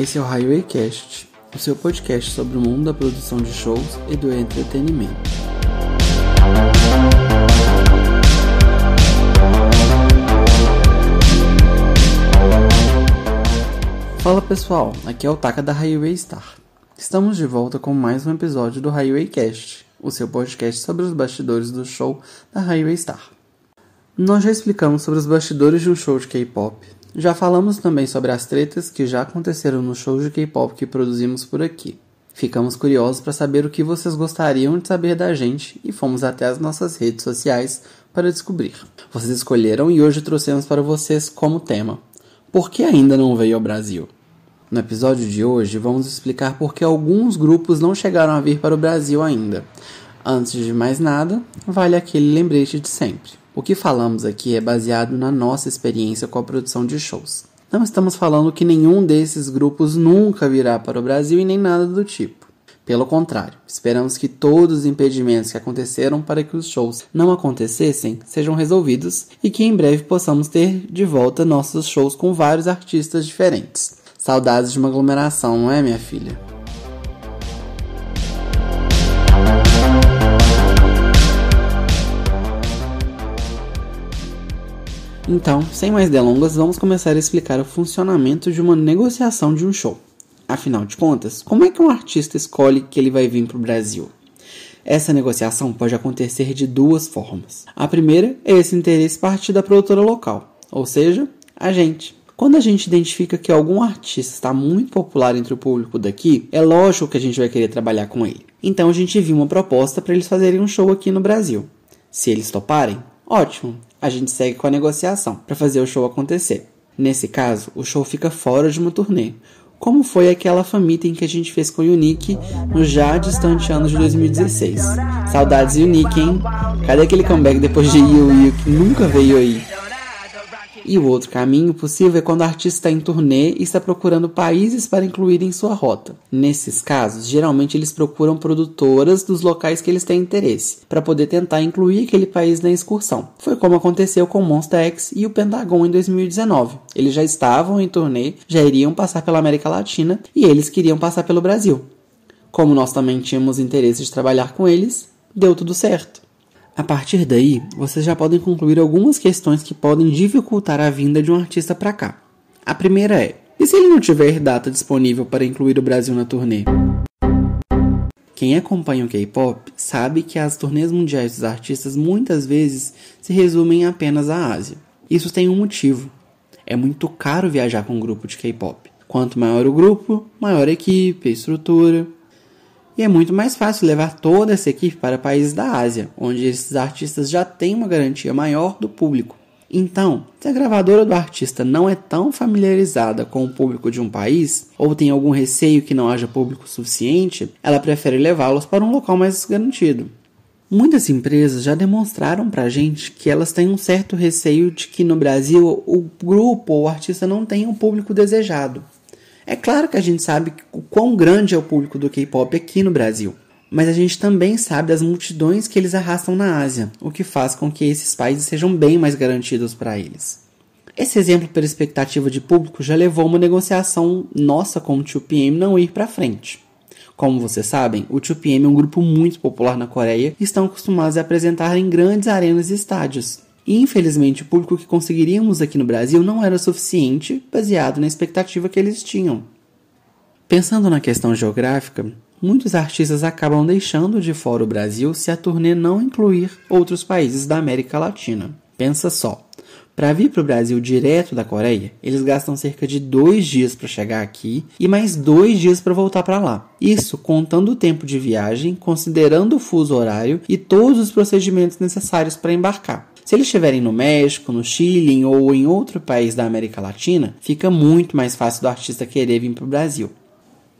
Esse é o Highwaycast, o seu podcast sobre o mundo da produção de shows e do entretenimento. Fala pessoal, aqui é o Taka da Highway Star. Estamos de volta com mais um episódio do Highwaycast, o seu podcast sobre os bastidores do show da Highway Star. Nós já explicamos sobre os bastidores de um show de K-pop, já falamos também sobre as tretas que já aconteceram nos shows de K-pop que produzimos por aqui. Ficamos curiosos para saber o que vocês gostariam de saber da gente e fomos até as nossas redes sociais para descobrir. Vocês escolheram e hoje trouxemos para vocês como tema: Por que ainda não veio ao Brasil? No episódio de hoje, vamos explicar por que alguns grupos não chegaram a vir para o Brasil ainda. Antes de mais nada, vale aquele lembrete de sempre. O que falamos aqui é baseado na nossa experiência com a produção de shows. Não estamos falando que nenhum desses grupos nunca virá para o Brasil e nem nada do tipo. Pelo contrário, esperamos que todos os impedimentos que aconteceram para que os shows não acontecessem sejam resolvidos e que em breve possamos ter de volta nossos shows com vários artistas diferentes. Saudades de uma aglomeração, não é, minha filha? Então, sem mais delongas, vamos começar a explicar o funcionamento de uma negociação de um show. Afinal de contas, como é que um artista escolhe que ele vai vir para o Brasil? Essa negociação pode acontecer de duas formas. A primeira é esse interesse partir da produtora local, ou seja, a gente. Quando a gente identifica que algum artista está muito popular entre o público daqui, é lógico que a gente vai querer trabalhar com ele. Então a gente viu uma proposta para eles fazerem um show aqui no Brasil. Se eles toparem, ótimo, a gente segue com a negociação para fazer o show acontecer. Nesse caso, o show fica fora de uma turnê, como foi aquela em que a gente fez com o Unique no já distante ano de 2016. Saudades Unique, hein? Cadê aquele comeback depois de Yu Yu que nunca veio aí? E o outro caminho possível é quando o artista está em turnê e está procurando países para incluir em sua rota. Nesses casos, geralmente eles procuram produtoras dos locais que eles têm interesse, para poder tentar incluir aquele país na excursão. Foi como aconteceu com Monster X e o Pentagon em 2019. Eles já estavam em turnê, já iriam passar pela América Latina e eles queriam passar pelo Brasil. Como nós também tínhamos interesse de trabalhar com eles, deu tudo certo. A partir daí, vocês já podem concluir algumas questões que podem dificultar a vinda de um artista para cá. A primeira é: e se ele não tiver data disponível para incluir o Brasil na turnê? Quem acompanha o K-pop sabe que as turnês mundiais dos artistas muitas vezes se resumem apenas à Ásia. Isso tem um motivo. É muito caro viajar com um grupo de K-pop. Quanto maior o grupo, maior a equipe, a estrutura, e é muito mais fácil levar toda essa equipe para países da Ásia, onde esses artistas já têm uma garantia maior do público. Então, se a gravadora do artista não é tão familiarizada com o público de um país, ou tem algum receio que não haja público suficiente, ela prefere levá-los para um local mais garantido. Muitas empresas já demonstraram para a gente que elas têm um certo receio de que no Brasil o grupo ou o artista não tenha o público desejado. É claro que a gente sabe o quão grande é o público do K-pop aqui no Brasil, mas a gente também sabe das multidões que eles arrastam na Ásia, o que faz com que esses países sejam bem mais garantidos para eles. Esse exemplo pela expectativa de público já levou uma negociação nossa com o 2PM não ir para frente. Como vocês sabem, o 2PM é um grupo muito popular na Coreia e estão acostumados a apresentar em grandes arenas e estádios. E infelizmente o público que conseguiríamos aqui no Brasil não era suficiente, baseado na expectativa que eles tinham. Pensando na questão geográfica, muitos artistas acabam deixando de fora o Brasil se a turnê não incluir outros países da América Latina. Pensa só. Para vir para o Brasil direto da Coreia, eles gastam cerca de dois dias para chegar aqui e mais dois dias para voltar para lá. Isso contando o tempo de viagem, considerando o fuso horário e todos os procedimentos necessários para embarcar. Se eles estiverem no México, no Chile ou em outro país da América Latina, fica muito mais fácil do artista querer vir para o Brasil.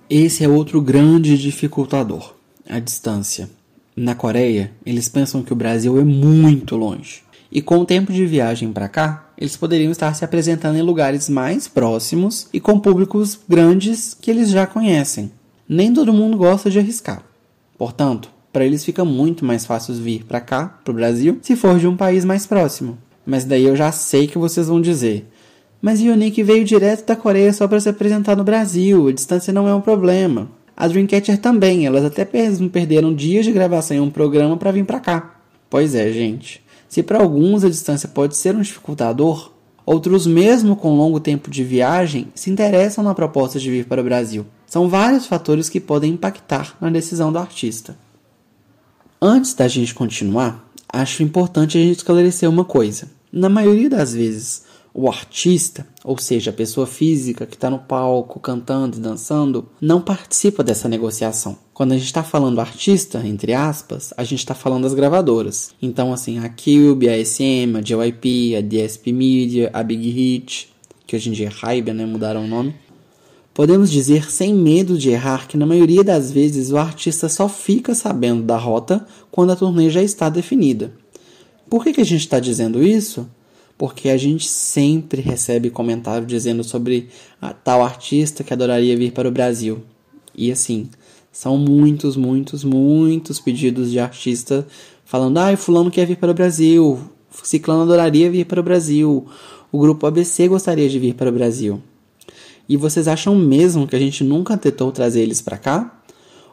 Esse é outro grande dificultador, a distância. Na Coreia, eles pensam que o Brasil é muito longe. E com o tempo de viagem para cá, eles poderiam estar se apresentando em lugares mais próximos e com públicos grandes que eles já conhecem. Nem todo mundo gosta de arriscar. Portanto, para eles fica muito mais fácil vir para cá, para o Brasil, se for de um país mais próximo. Mas daí eu já sei que vocês vão dizer: Mas Yonick veio direto da Coreia só para se apresentar no Brasil, a distância não é um problema. A Dreamcatcher também, elas até perderam dias de gravação em um programa para vir para cá. Pois é, gente. Se para alguns a distância pode ser um dificultador, outros, mesmo com longo tempo de viagem, se interessam na proposta de vir para o Brasil. São vários fatores que podem impactar na decisão do artista. Antes da gente continuar, acho importante a gente esclarecer uma coisa. Na maioria das vezes, o artista, ou seja, a pessoa física que está no palco cantando e dançando, não participa dessa negociação. Quando a gente está falando artista, entre aspas, a gente está falando das gravadoras. Então, assim, a Cube, a SM, a JYP, a DSP Media, a Big Hit, que hoje em dia é Hybe, né, mudaram o nome. Podemos dizer sem medo de errar que na maioria das vezes o artista só fica sabendo da rota quando a turnê já está definida. Por que, que a gente está dizendo isso? Porque a gente sempre recebe comentário dizendo sobre a tal artista que adoraria vir para o Brasil. E assim, são muitos, muitos, muitos pedidos de artista falando: ah, Fulano quer vir para o Brasil, Ciclano adoraria vir para o Brasil, o grupo ABC gostaria de vir para o Brasil. E vocês acham mesmo que a gente nunca tentou trazer eles para cá?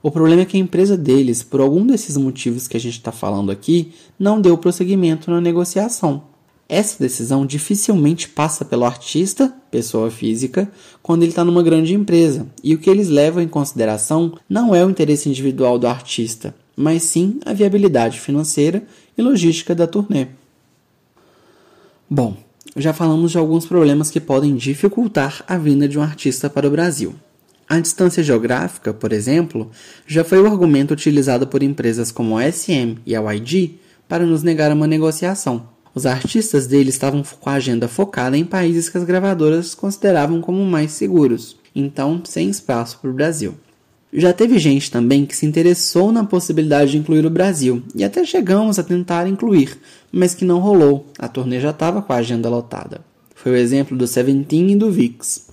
O problema é que a empresa deles, por algum desses motivos que a gente está falando aqui, não deu prosseguimento na negociação. Essa decisão dificilmente passa pelo artista, pessoa física, quando ele está numa grande empresa, e o que eles levam em consideração não é o interesse individual do artista, mas sim a viabilidade financeira e logística da turnê. Bom, já falamos de alguns problemas que podem dificultar a vinda de um artista para o Brasil. A distância geográfica, por exemplo, já foi o argumento utilizado por empresas como a SM e a YG para nos negar uma negociação. Os artistas deles estavam com a agenda focada em países que as gravadoras consideravam como mais seguros, então sem espaço para o Brasil. Já teve gente também que se interessou na possibilidade de incluir o Brasil, e até chegamos a tentar incluir, mas que não rolou, a turnê já estava com a agenda lotada. Foi o exemplo do Seventeen e do VIX.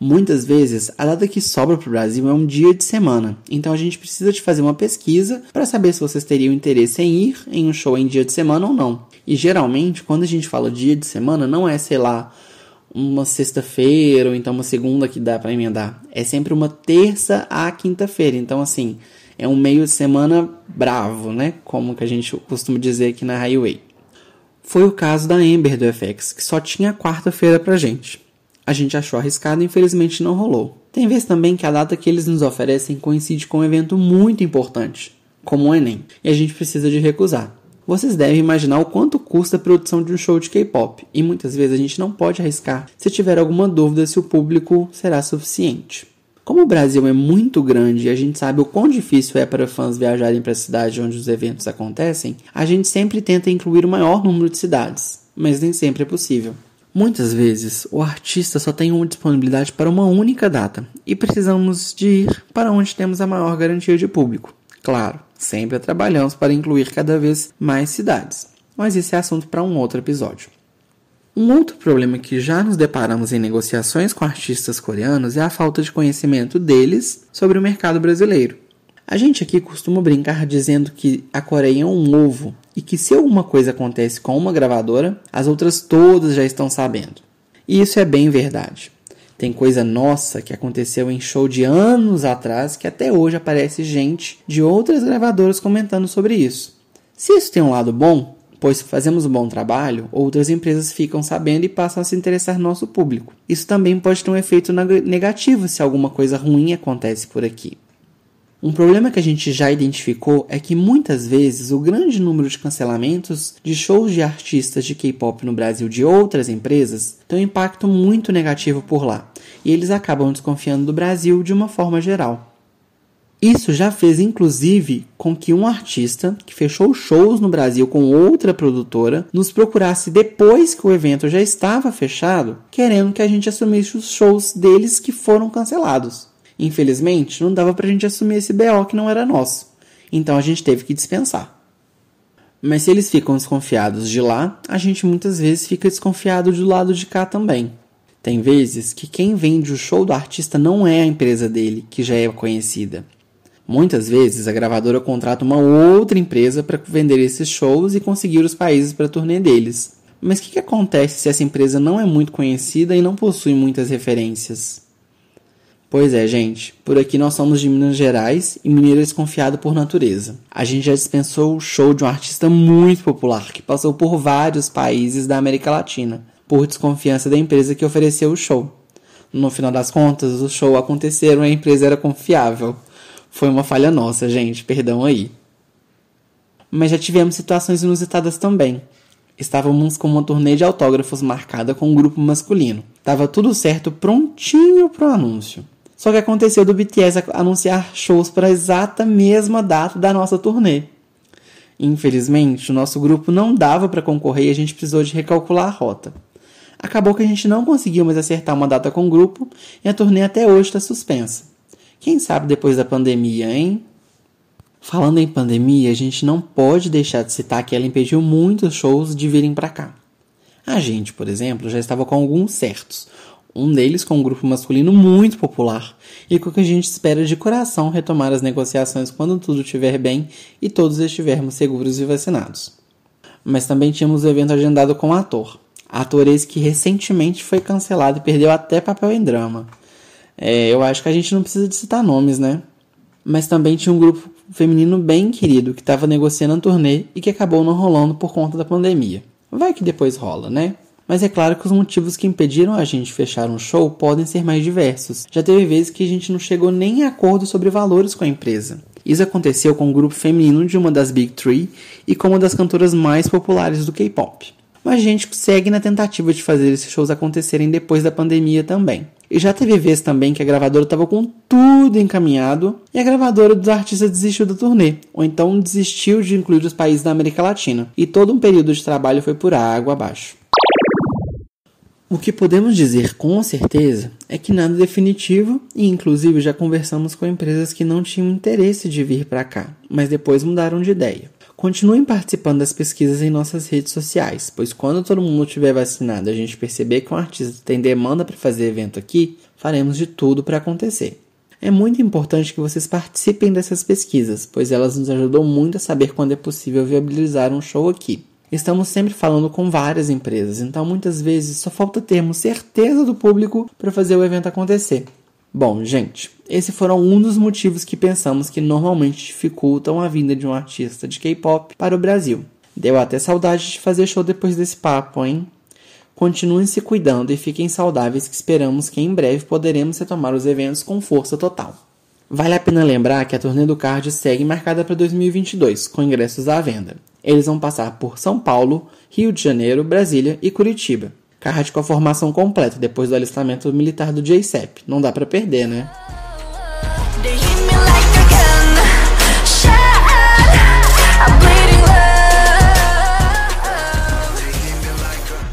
Muitas vezes, a data que sobra para o Brasil é um dia de semana, então a gente precisa de fazer uma pesquisa para saber se vocês teriam interesse em ir em um show em dia de semana ou não. E geralmente, quando a gente fala dia de semana, não é, sei lá, uma sexta-feira ou então uma segunda que dá para emendar. É sempre uma terça à quinta-feira. Então, assim, é um meio de semana bravo, né? Como que a gente costuma dizer aqui na Highway. Foi o caso da Ember do FX, que só tinha quarta-feira pra gente. A gente achou arriscado e infelizmente não rolou. Tem vezes também que a data que eles nos oferecem coincide com um evento muito importante, como o Enem, e a gente precisa de recusar. Vocês devem imaginar o quanto custa a produção de um show de K-pop, e muitas vezes a gente não pode arriscar se tiver alguma dúvida se o público será suficiente. Como o Brasil é muito grande e a gente sabe o quão difícil é para fãs viajarem para a cidade onde os eventos acontecem, a gente sempre tenta incluir o maior número de cidades, mas nem sempre é possível. Muitas vezes, o artista só tem uma disponibilidade para uma única data e precisamos de ir para onde temos a maior garantia de público. Claro, sempre trabalhamos para incluir cada vez mais cidades, mas esse é assunto para um outro episódio. Um outro problema que já nos deparamos em negociações com artistas coreanos é a falta de conhecimento deles sobre o mercado brasileiro. A gente aqui costuma brincar dizendo que a Coreia é um ovo e que se alguma coisa acontece com uma gravadora, as outras todas já estão sabendo. E isso é bem verdade. Tem coisa nossa que aconteceu em show de anos atrás que até hoje aparece gente de outras gravadoras comentando sobre isso. Se isso tem um lado bom, pois se fazemos um bom trabalho, outras empresas ficam sabendo e passam a se interessar no nosso público. Isso também pode ter um efeito negativo se alguma coisa ruim acontece por aqui. Um problema que a gente já identificou é que muitas vezes o grande número de cancelamentos de shows de artistas de K-pop no Brasil de outras empresas tem um impacto muito negativo por lá, e eles acabam desconfiando do Brasil de uma forma geral. Isso já fez inclusive com que um artista que fechou shows no Brasil com outra produtora nos procurasse depois que o evento já estava fechado, querendo que a gente assumisse os shows deles que foram cancelados. Infelizmente, não dava pra gente assumir esse BO que não era nosso. Então a gente teve que dispensar. Mas se eles ficam desconfiados de lá, a gente muitas vezes fica desconfiado do lado de cá também. Tem vezes que quem vende o show do artista não é a empresa dele, que já é conhecida. Muitas vezes a gravadora contrata uma outra empresa para vender esses shows e conseguir os países para turnê deles. Mas o que, que acontece se essa empresa não é muito conhecida e não possui muitas referências? Pois é, gente. Por aqui nós somos de Minas Gerais e mineiro desconfiado por natureza. A gente já dispensou o show de um artista muito popular que passou por vários países da América Latina, por desconfiança da empresa que ofereceu o show. No final das contas, o show aconteceram e a empresa era confiável. Foi uma falha nossa, gente, perdão aí. Mas já tivemos situações inusitadas também. Estávamos com uma turnê de autógrafos marcada com um grupo masculino. Tava tudo certo, prontinho pro anúncio. Só que aconteceu do BTS anunciar shows para a exata mesma data da nossa turnê. Infelizmente, o nosso grupo não dava para concorrer e a gente precisou de recalcular a rota. Acabou que a gente não conseguiu mais acertar uma data com o grupo e a turnê até hoje está suspensa. Quem sabe depois da pandemia, hein? Falando em pandemia, a gente não pode deixar de citar que ela impediu muitos shows de virem para cá. A gente, por exemplo, já estava com alguns certos, um deles com um grupo masculino muito popular, e com o que a gente espera de coração retomar as negociações quando tudo estiver bem e todos estivermos seguros e vacinados. Mas também tínhamos o evento agendado com o ator. Ator esse que recentemente foi cancelado e perdeu até papel em drama. É, eu acho que a gente não precisa de citar nomes, né? Mas também tinha um grupo feminino bem querido que estava negociando a turnê e que acabou não rolando por conta da pandemia. Vai que depois rola, né? Mas é claro que os motivos que impediram a gente fechar um show podem ser mais diversos. Já teve vezes que a gente não chegou nem em acordo sobre valores com a empresa. Isso aconteceu com o grupo feminino de uma das Big Three e com uma das cantoras mais populares do K-pop. Mas a gente segue na tentativa de fazer esses shows acontecerem depois da pandemia também. E já teve vezes também que a gravadora estava com tudo encaminhado e a gravadora dos artistas desistiu da turnê, ou então desistiu de incluir os países da América Latina, e todo um período de trabalho foi por água abaixo. O que podemos dizer com certeza é que nada definitivo e, inclusive, já conversamos com empresas que não tinham interesse de vir para cá, mas depois mudaram de ideia. Continuem participando das pesquisas em nossas redes sociais, pois quando todo mundo estiver vacinado e a gente perceber que um artista tem demanda para fazer evento aqui, faremos de tudo para acontecer. É muito importante que vocês participem dessas pesquisas, pois elas nos ajudam muito a saber quando é possível viabilizar um show aqui. Estamos sempre falando com várias empresas, então muitas vezes só falta termos certeza do público para fazer o evento acontecer. Bom, gente, esses foram um dos motivos que pensamos que normalmente dificultam a vinda de um artista de K-pop para o Brasil. Deu até saudade de fazer show depois desse papo, hein? Continuem se cuidando e fiquem saudáveis que esperamos que em breve poderemos retomar os eventos com força total. Vale a pena lembrar que a turnê do Card segue marcada para 2022, com ingressos à venda. Eles vão passar por São Paulo, Rio de Janeiro, Brasília e Curitiba. Card com a formação completa depois do alistamento militar do JCEP. Não dá para perder, né?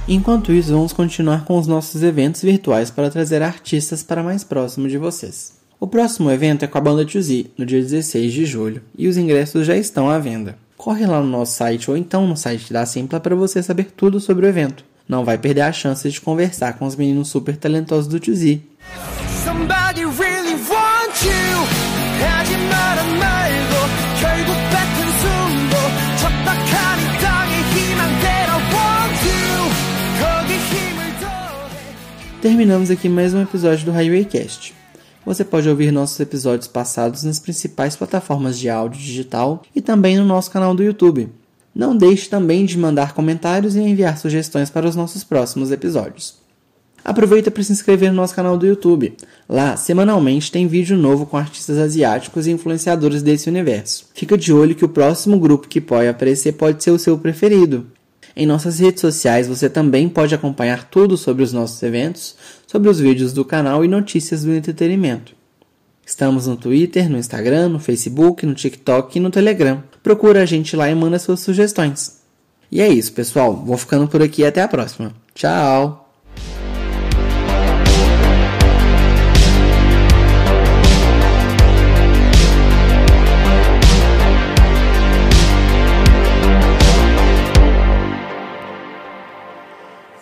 Enquanto isso, vamos continuar com os nossos eventos virtuais para trazer artistas para mais próximo de vocês. O próximo evento é com a banda Tuzi, no dia 16 de julho, e os ingressos já estão à venda. Corre lá no nosso site ou então no site da Simpla para você saber tudo sobre o evento não vai perder a chance de conversar com os meninos super talentosos do Tuzi. Terminamos aqui mais um episódio do Highwaycast. Você pode ouvir nossos episódios passados nas principais plataformas de áudio digital e também no nosso canal do YouTube. Não deixe também de mandar comentários e enviar sugestões para os nossos próximos episódios. Aproveita para se inscrever no nosso canal do YouTube. Lá, semanalmente, tem vídeo novo com artistas asiáticos e influenciadores desse universo. Fica de olho que o próximo grupo que pode aparecer pode ser o seu preferido. Em nossas redes sociais você também pode acompanhar tudo sobre os nossos eventos, sobre os vídeos do canal e notícias do entretenimento. Estamos no Twitter, no Instagram, no Facebook, no TikTok e no Telegram. Procura a gente lá e manda suas sugestões. E é isso, pessoal. Vou ficando por aqui até a próxima. Tchau!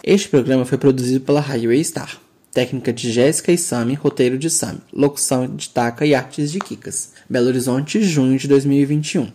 Este programa foi produzido pela Highway Star. Técnica de Jéssica e Sami, roteiro de Sami. Locução de Taca e artes de Kikas. Belo Horizonte, junho de 2021.